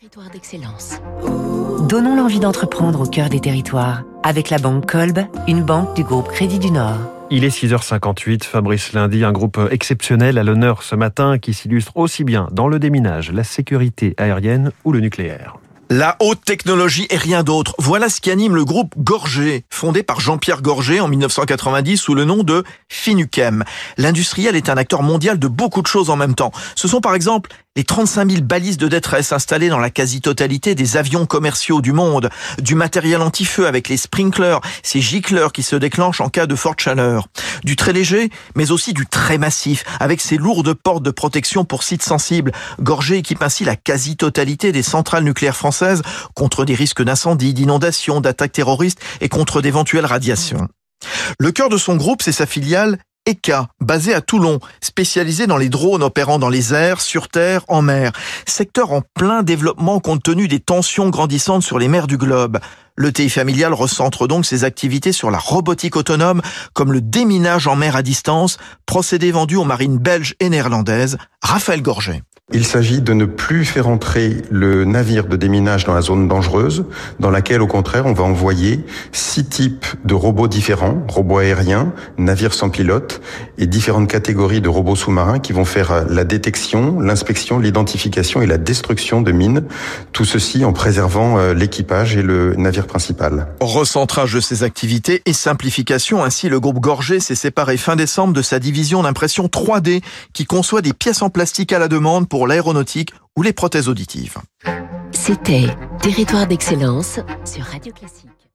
Territoire d'excellence. Donnons l'envie d'entreprendre au cœur des territoires avec la banque Kolb, une banque du groupe Crédit du Nord. Il est 6h58, Fabrice Lundi, un groupe exceptionnel à l'honneur ce matin qui s'illustre aussi bien dans le déminage, la sécurité aérienne ou le nucléaire. La haute technologie et rien d'autre. Voilà ce qui anime le groupe Gorgé, fondé par Jean-Pierre Gorgé en 1990 sous le nom de Finuchem. L'industriel est un acteur mondial de beaucoup de choses en même temps. Ce sont par exemple les 35 000 balises de détresse installées dans la quasi-totalité des avions commerciaux du monde, du matériel anti-feu avec les sprinklers, ces gicleurs qui se déclenchent en cas de forte chaleur, du très léger, mais aussi du très massif, avec ses lourdes portes de protection pour sites sensibles. Gorgé équipe ainsi la quasi-totalité des centrales nucléaires françaises contre des risques d'incendie, d'inondation, d'attaques terroristes et contre d'éventuelles radiations. Le cœur de son groupe, c'est sa filiale ECA, basé à Toulon, spécialisé dans les drones opérant dans les airs, sur terre, en mer. Secteur en plein développement compte tenu des tensions grandissantes sur les mers du globe. Le TI familial recentre donc ses activités sur la robotique autonome, comme le déminage en mer à distance, procédé vendu aux marines belges et néerlandaises. Raphaël Gorget. Il s'agit de ne plus faire entrer le navire de déminage dans la zone dangereuse, dans laquelle, au contraire, on va envoyer six types de robots différents, robots aériens, navires sans pilote, et différentes catégories de robots sous-marins qui vont faire la détection, l'inspection, l'identification et la destruction de mines. Tout ceci en préservant euh, l'équipage et le navire principal. Recentrage de ses activités et simplification. Ainsi, le groupe Gorgé s'est séparé fin décembre de sa division d'impression 3D qui conçoit des pièces en plastique à la demande pour l'aéronautique ou les prothèses auditives. C'était Territoire d'excellence sur Radio Classique.